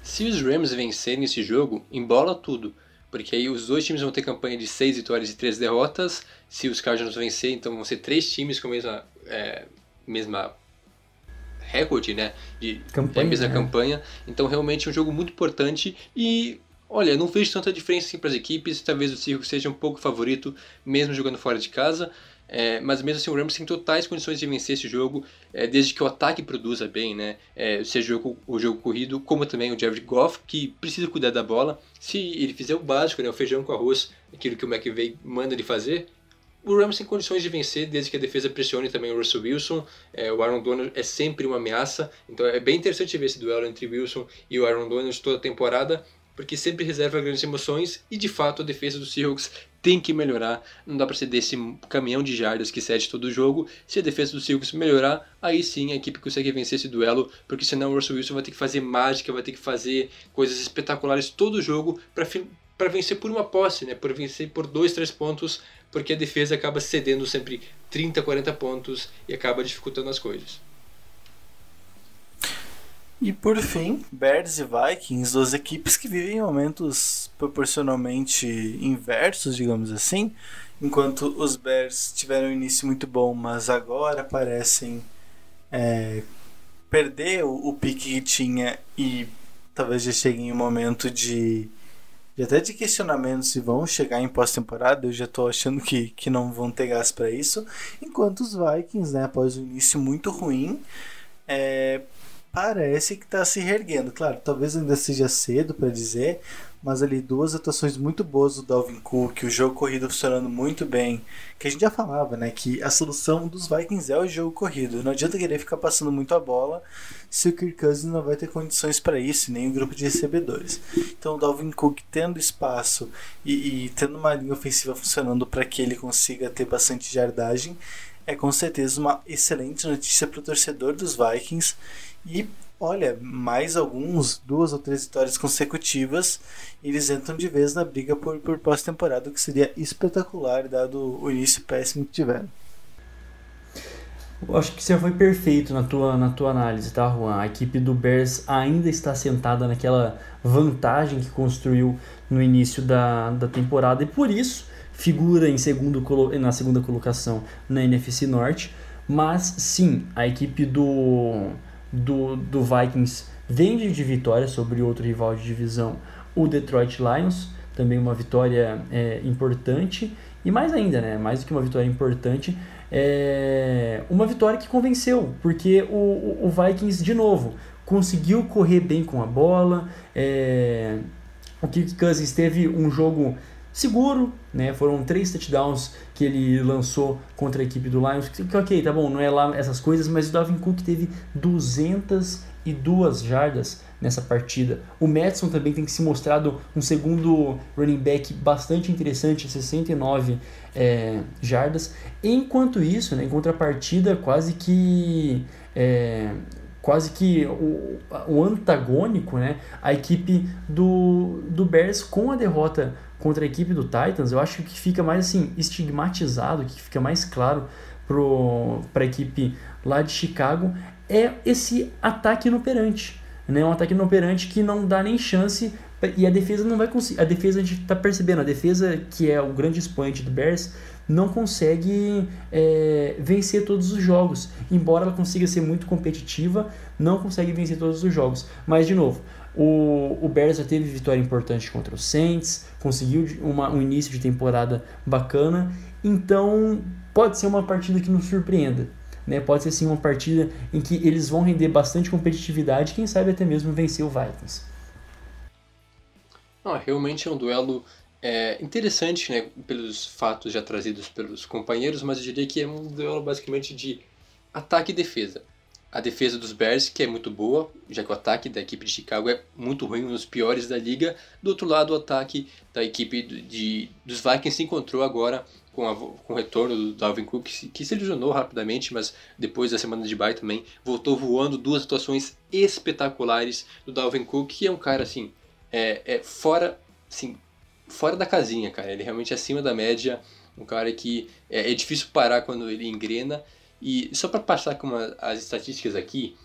S2: Se os Rams vencerem esse jogo, embola tudo. Porque aí os dois times vão ter campanha de 6 vitórias e 3 derrotas. Se os Cardinals vencer, então vão ser três times com a mesma, é, mesma recorde, né? De campanha, é, mesma né? campanha. Então realmente é um jogo muito importante e olha, não vejo tanta diferença assim para as equipes. Talvez o Circo seja um pouco favorito, mesmo jogando fora de casa. é, mas mesmo assim o Rams tem totais condições de vencer esse jogo, é, desde que o ataque produza bem, né? É, seja o jogo, o jogo corrido, como também o Jared Goff, que precisa cuidar da bola. Se ele fizer o básico, né, o feijão com arroz, aquilo que o McVay manda ele fazer, o Rams tem condições de vencer desde que a defesa pressione também o Russell Wilson. É, o Aaron Donald é sempre uma ameaça, então é bem interessante ver esse duelo entre Wilson e o Aaron Donald toda a temporada porque sempre reserva grandes emoções e de fato a defesa do Seahawks tem que melhorar. Não dá para ser desse caminhão de jardas que cede todo o jogo. Se a defesa do Seahawks melhorar, aí sim a equipe consegue vencer esse duelo, porque senão o Russell Wilson vai ter que fazer mágica, vai ter que fazer coisas espetaculares todo o jogo para vencer por uma posse, né? Por vencer por dois, três pontos, porque a defesa acaba cedendo sempre 30, 40 pontos e acaba dificultando as coisas.
S1: E por fim, Bears e Vikings, duas equipes que vivem momentos proporcionalmente inversos, digamos assim. Enquanto os Bears tiveram um início muito bom, mas agora parecem é, perder o, o pique que tinha e talvez já chegue em um momento de, de até de questionamento se vão chegar em pós-temporada. Eu já estou achando que, que não vão ter gás para isso. Enquanto os Vikings, né, após o início muito ruim, é, parece que está se reerguendo. Claro, talvez ainda seja cedo para dizer, mas ali duas atuações muito boas do Dalvin Cook, o jogo corrido funcionando muito bem, que a gente já falava, né, que a solução dos Vikings é o jogo corrido. Não adianta querer ficar passando muito a bola se o Kirk Cousins não vai ter condições para isso, nem o grupo de recebedores. Então o Dalvin Cook tendo espaço e, e tendo uma linha ofensiva funcionando para que ele consiga ter bastante jardagem, é com certeza uma excelente notícia para o torcedor dos Vikings e olha, mais alguns, duas ou três vitórias consecutivas, eles entram de vez na briga por, por pós-temporada, o que seria espetacular, dado o início péssimo que tiveram.
S3: Eu acho que você foi perfeito na tua, na tua análise, tá, Juan? A equipe do Bears ainda está sentada naquela vantagem que construiu no início da, da temporada e por isso figura em segundo, na segunda colocação na NFC Norte. Mas sim, a equipe do, do, do Vikings vem de vitória sobre outro rival de divisão, o Detroit Lions, também uma vitória é, importante. E mais ainda, né, mais do que uma vitória importante, é uma vitória que convenceu, porque o, o Vikings, de novo, conseguiu correr bem com a bola. É, o Kirk Cousins teve um jogo seguro, né? Foram três touchdowns que ele lançou contra a equipe do Lions. Que, ok, tá bom, não é lá essas coisas, mas o Dalvin Cook teve 202 jardas nessa partida. O Madison também tem se mostrado um segundo running back bastante interessante, 69 é, jardas. Enquanto isso, né, em contrapartida, quase que é, quase que o, o antagônico, né, a equipe do, do Bears com a derrota contra a equipe do Titans, eu acho que fica mais assim estigmatizado, que fica mais claro para a equipe lá de Chicago é esse ataque inoperante, né? Um ataque inoperante que não dá nem chance e a defesa não vai conseguir. A defesa a gente está percebendo, a defesa que é o grande expoente do Bears não consegue é, vencer todos os jogos, embora ela consiga ser muito competitiva, não consegue vencer todos os jogos. Mas de novo, o, o Bears já teve vitória importante contra o Saints, conseguiu uma, um início de temporada bacana, então pode ser uma partida que nos surpreenda. Né? Pode ser sim uma partida em que eles vão render bastante competitividade, quem sabe até mesmo vencer o Vikings.
S2: Não, realmente é um duelo é, interessante, né, pelos fatos já trazidos pelos companheiros, mas eu diria que é um duelo basicamente de ataque e defesa a defesa dos Bears, que é muito boa, já que o ataque da equipe de Chicago é muito ruim, um dos piores da liga. Do outro lado, o ataque da equipe de, dos Vikings se encontrou agora com, a, com o retorno do Dalvin Cook, que se, ilusionou rapidamente, mas depois da semana de bye também voltou voando. Duas atuações espetaculares do Dalvin Cook, que é um cara assim, é, é fora, assim, fora da casinha, cara. Ele realmente é acima da média, um cara que é, é difícil parar quando ele engrena. E só para passar com uma, as estatísticas aqui,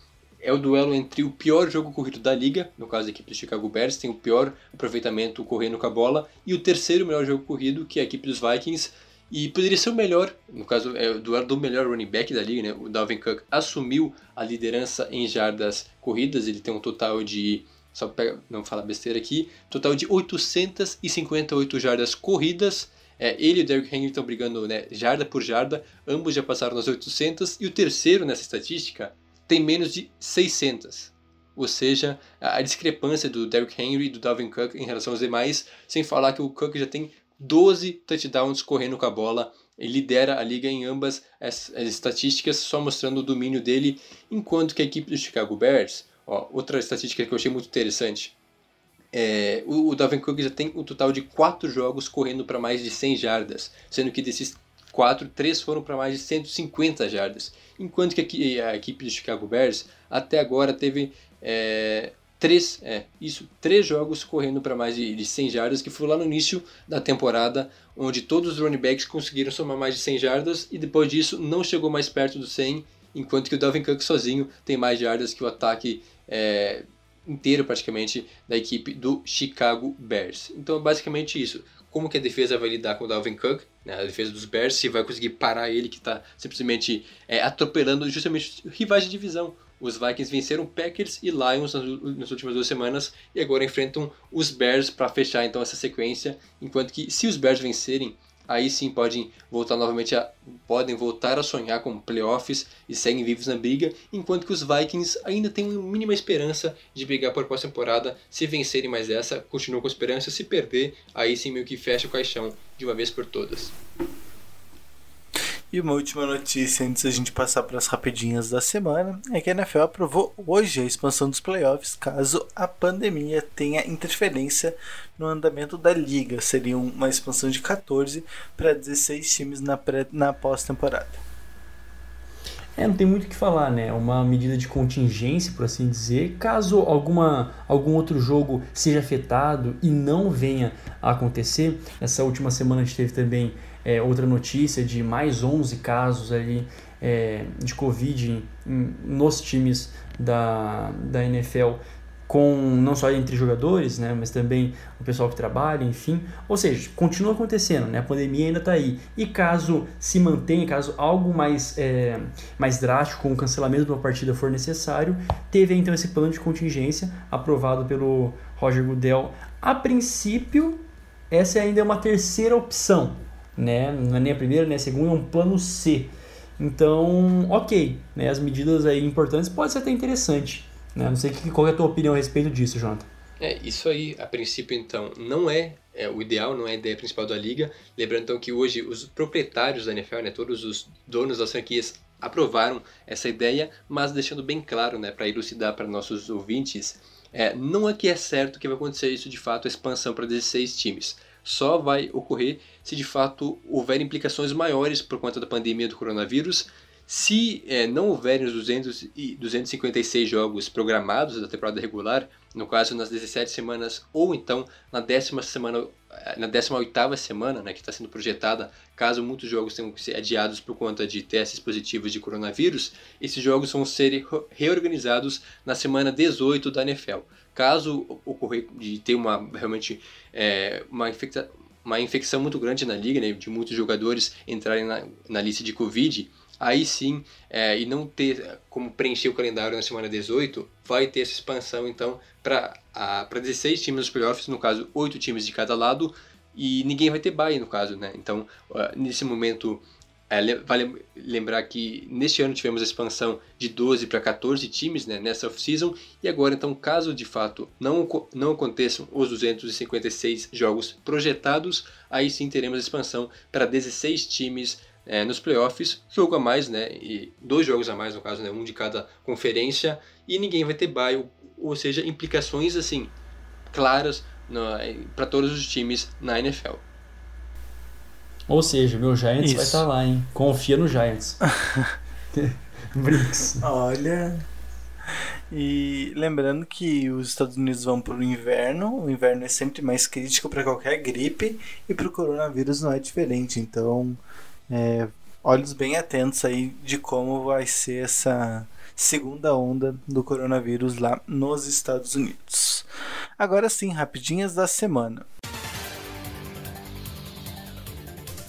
S2: é o duelo entre o pior jogo corrido da liga, no caso da equipe do Chicago Bears, tem o pior aproveitamento correndo com a bola, e o terceiro melhor jogo corrido, que é a equipe dos Vikings, e poderia ser o melhor, no caso é o duelo do melhor running back da liga, né? O Dalvin Cook assumiu a liderança em jardas corridas, ele tem um total de só não falar besteira aqui, total de 858 jardas corridas. É, ele e o Derrick Henry estão brigando né, jarda por jarda, ambos já passaram nas 800, e o terceiro nessa estatística tem menos de 600. Ou seja, a discrepância do Derrick Henry e do Dalvin Cook em relação aos demais, sem falar que o Cook já tem 12 touchdowns correndo com a bola, ele lidera a liga em ambas as, as estatísticas, só mostrando o domínio dele, enquanto que a equipe do Chicago Bears, ó, outra estatística que eu achei muito interessante, é, o, o Dalvin Cook já tem um total de 4 jogos correndo para mais de 100 jardas, sendo que desses 4, 3 foram para mais de 150 jardas, enquanto que a, equipe do Chicago Bears até agora teve é, três, é, isso, três jogos correndo para mais de, de 100 jardas, que foi lá no início da temporada, onde todos os running backs conseguiram somar mais de 100 jardas e depois disso não chegou mais perto do 100, enquanto que o Dalvin Cook sozinho tem mais jardas que o ataque é, inteiro praticamente da equipe do Chicago Bears. Então é basicamente isso. Como que a defesa vai lidar com o Dalvin Cook, né, a defesa dos Bears, se vai conseguir parar ele que está simplesmente é, atropelando justamente rivais de divisão. Os Vikings venceram Packers e Lions nas últimas duas semanas e agora enfrentam os Bears para fechar então essa sequência. Enquanto que se os Bears vencerem, aí sim podem voltar novamente a podem voltar a sonhar com playoffs e seguem vivos na briga, enquanto que os Vikings ainda têm uma mínima esperança de brigar por pós-temporada. Se vencerem mais essa, continuam com esperança. Se perder, aí sim meio que fecha o caixão de uma vez por todas.
S1: E uma última notícia antes da gente passar para as rapidinhas da semana é que a NFL aprovou hoje a expansão dos playoffs caso a pandemia tenha interferência no andamento da liga. Seria uma expansão de 14 para 16 times na, pré, na pós-temporada.
S3: É, não tem muito o que falar, né? Uma medida de contingência, por assim dizer. Caso alguma, algum outro jogo seja afetado e não venha a acontecer, essa última semana a gente teve também é, outra notícia de mais 11 casos ali é, de Covid em, nos times da, da NFL, com não só entre jogadores, né, mas também o pessoal que trabalha, enfim. Ou seja, continua acontecendo, né, a pandemia ainda está aí. E caso se mantenha, caso algo mais, é, mais drástico, como o cancelamento de uma partida for necessário, teve então esse plano de contingência aprovado pelo Roger Goodell. A princípio, essa ainda é uma terceira opção, né? Não é nem a primeira, nem a segunda, é um plano C. Então, ok, né? As medidas aí importantes pode ser até interessante. Né? Não sei que, qual é a tua opinião a respeito disso, Jonathan.
S2: É, isso aí, a princípio, então, não é, é, o ideal, não é a ideia principal da liga. Lembrando, então, que hoje os proprietários da NFL, né, todos os donos das franquias, aprovaram essa ideia, mas deixando bem claro, né, para elucidar para nossos ouvintes, é, não é que é certo que vai acontecer isso de fato, a expansão para 16 times só vai ocorrer se de fato houver implicações maiores por conta da pandemia do coronavírus. Se é, não houverem os 200 e 256 jogos programados da temporada regular, no caso nas 17 semanas ou então na décima semana eh, na 18ª semana, né, que está sendo projetada, caso muitos jogos tenham que ser adiados por conta de testes positivos de coronavírus, esses jogos vão ser reorganizados na semana 18 da NFL. Caso ocorrer de ter uma realmente é, uma, infecta, uma infecção muito grande na liga, né, de muitos jogadores entrarem na, na lista de Covid, aí sim, é, e não ter como preencher o calendário na semana 18, vai ter essa expansão então para 16 times nos playoffs, no caso 8 times de cada lado, e ninguém vai ter bye no caso, né? Então, nesse momento é, vale lembrar que neste ano tivemos a expansão de 12 para 14 times né, nessa off-season, e agora, então, caso de fato não, não aconteçam os 256 jogos projetados, aí sim teremos a expansão para 16 times é, nos playoffs, jogo a mais, né, e dois jogos a mais, no caso, né, um de cada conferência, e ninguém vai ter bye, ou seja, implicações assim claras para todos os times na NFL.
S3: Ou seja, meu Giants Isso. vai estar tá lá, hein? Confia no Giants.
S1: Brinks. Olha. E lembrando que os Estados Unidos vão para o inverno, o inverno é sempre mais crítico para qualquer gripe e para o coronavírus não é diferente. Então, é, olhos bem atentos aí de como vai ser essa segunda onda do coronavírus lá nos Estados Unidos. Agora sim, rapidinhas da semana.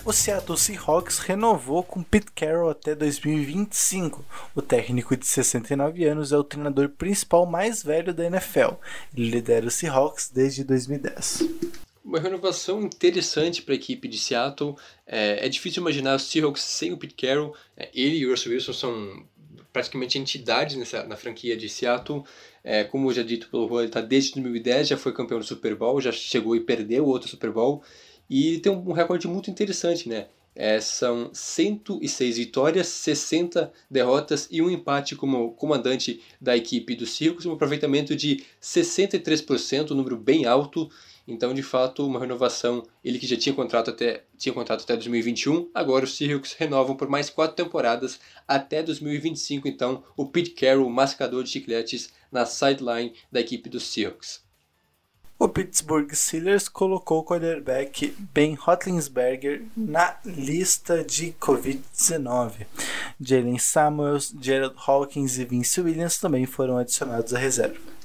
S1: O Seattle Seahawks renovou com Pete Carroll até 2025. O técnico de 69 anos é o treinador principal mais velho da NFL. Ele lidera o Seahawks desde 2010.
S2: Uma renovação interessante para a equipe de Seattle. É, é, difícil imaginar o Seahawks sem o Pete Carroll. É, ele e o Russell Wilson são praticamente entidades nessa, na franquia de Seattle. É, como já dito pelo Juan, ele está desde 2010, já foi campeão do Super Bowl, já chegou e perdeu outro Super Bowl. E tem um, recorde muito interessante, né? É, são 106 vitórias, 60 derrotas e um empate como comandante da equipe do Circus, um aproveitamento de 63%, um número bem alto. Então, de fato, uma renovação. Ele que já tinha contrato até, tinha contrato até 2021, agora os Seahawks renovam por mais quatro temporadas até 2025. Então, o Pete Carroll, mascador de chicletes, na sideline da equipe dos Seahawks.
S1: O Pittsburgh Steelers colocou o quarterback Ben Roethlisberger na lista de Covid-19. Jalen Samuels, Gerald Hawkins e Vince Williams também foram adicionados à reserva.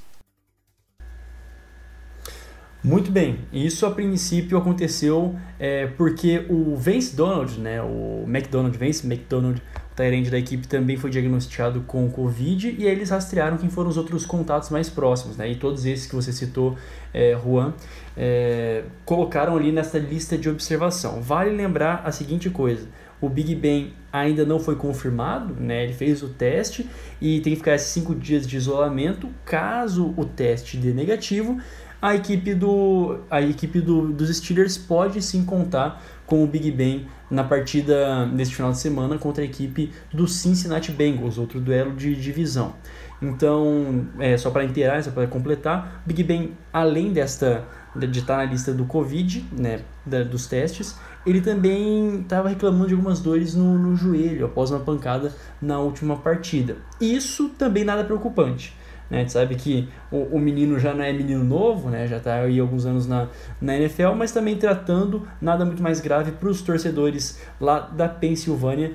S3: Muito bem, isso a princípio aconteceu é, porque o Vance Donald, né, o McDonald, Vance McDonald, Tyrande da equipe também foi diagnosticado com Covid e aí eles rastrearam quem foram os outros contatos mais próximos, né, e todos esses que você citou, é, Juan, é, colocaram ali nessa lista de observação. Vale lembrar a seguinte coisa, o Big Ben ainda não foi confirmado, né? Ele fez o teste e tem que ficar esses cinco dias de isolamento. Caso o teste dê negativo, a equipe, do, a equipe do, dos Steelers pode sim contar com o Big Ben na partida neste final de semana contra a equipe do Cincinnati Bengals, outro duelo de divisão. Então, é, só para inteirar, só para completar, Big Ben, além desta de estar na lista do Covid, né, da, dos testes, ele também estava reclamando de algumas dores no, no joelho após uma pancada na última partida. Isso também nada preocupante. Né? A gente sabe que o, o, menino já não é menino novo, né? já está aí alguns anos na, na NFL, mas também tratando nada muito mais grave para os torcedores lá da Pensilvânia.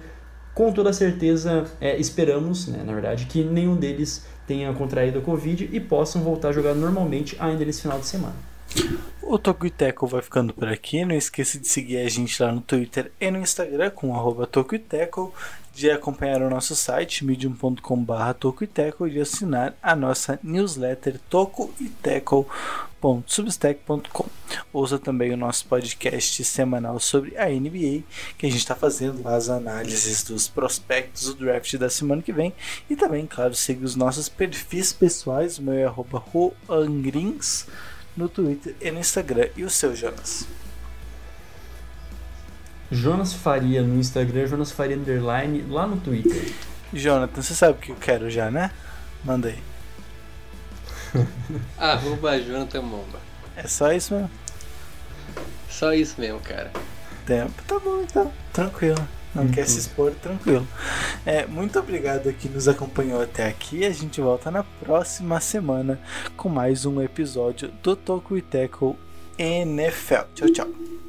S3: Com toda certeza, é, esperamos, né, na verdade, que nenhum deles tenha contraído a Covid e possam voltar a jogar normalmente ainda nesse final de semana.
S1: O Tokuiteco vai ficando por aqui. Não esqueça de seguir a gente lá no Twitter e no Instagram com arroba Tokuiteco de acompanhar o nosso site medium.com.br tocoiteco e de assinar a nossa newsletter tocoiteco.substack.com. Ouça também o nosso podcast semanal sobre a NBA, que a gente está fazendo lá as análises dos prospectos do draft da semana que vem. E também, claro, siga os nossos perfis pessoais, o meu é arroba no Twitter e no Instagram. E o seu, Jonas?
S3: Jonas Faria no Instagram, Jonas Faria Underline lá no Twitter.
S1: Jonathan, você sabe o que eu quero já, né? Manda aí.
S2: Arroba Jonathan Momba.
S1: É só isso mesmo?
S2: Só isso mesmo, cara.
S1: Tempo. Tá bom então, tranquilo. Não uhum. quer se expor, tranquilo. É, muito obrigado a quem nos acompanhou até aqui. A gente volta na próxima semana com mais um episódio do Toco e Tackle NFL. Tchau, tchau.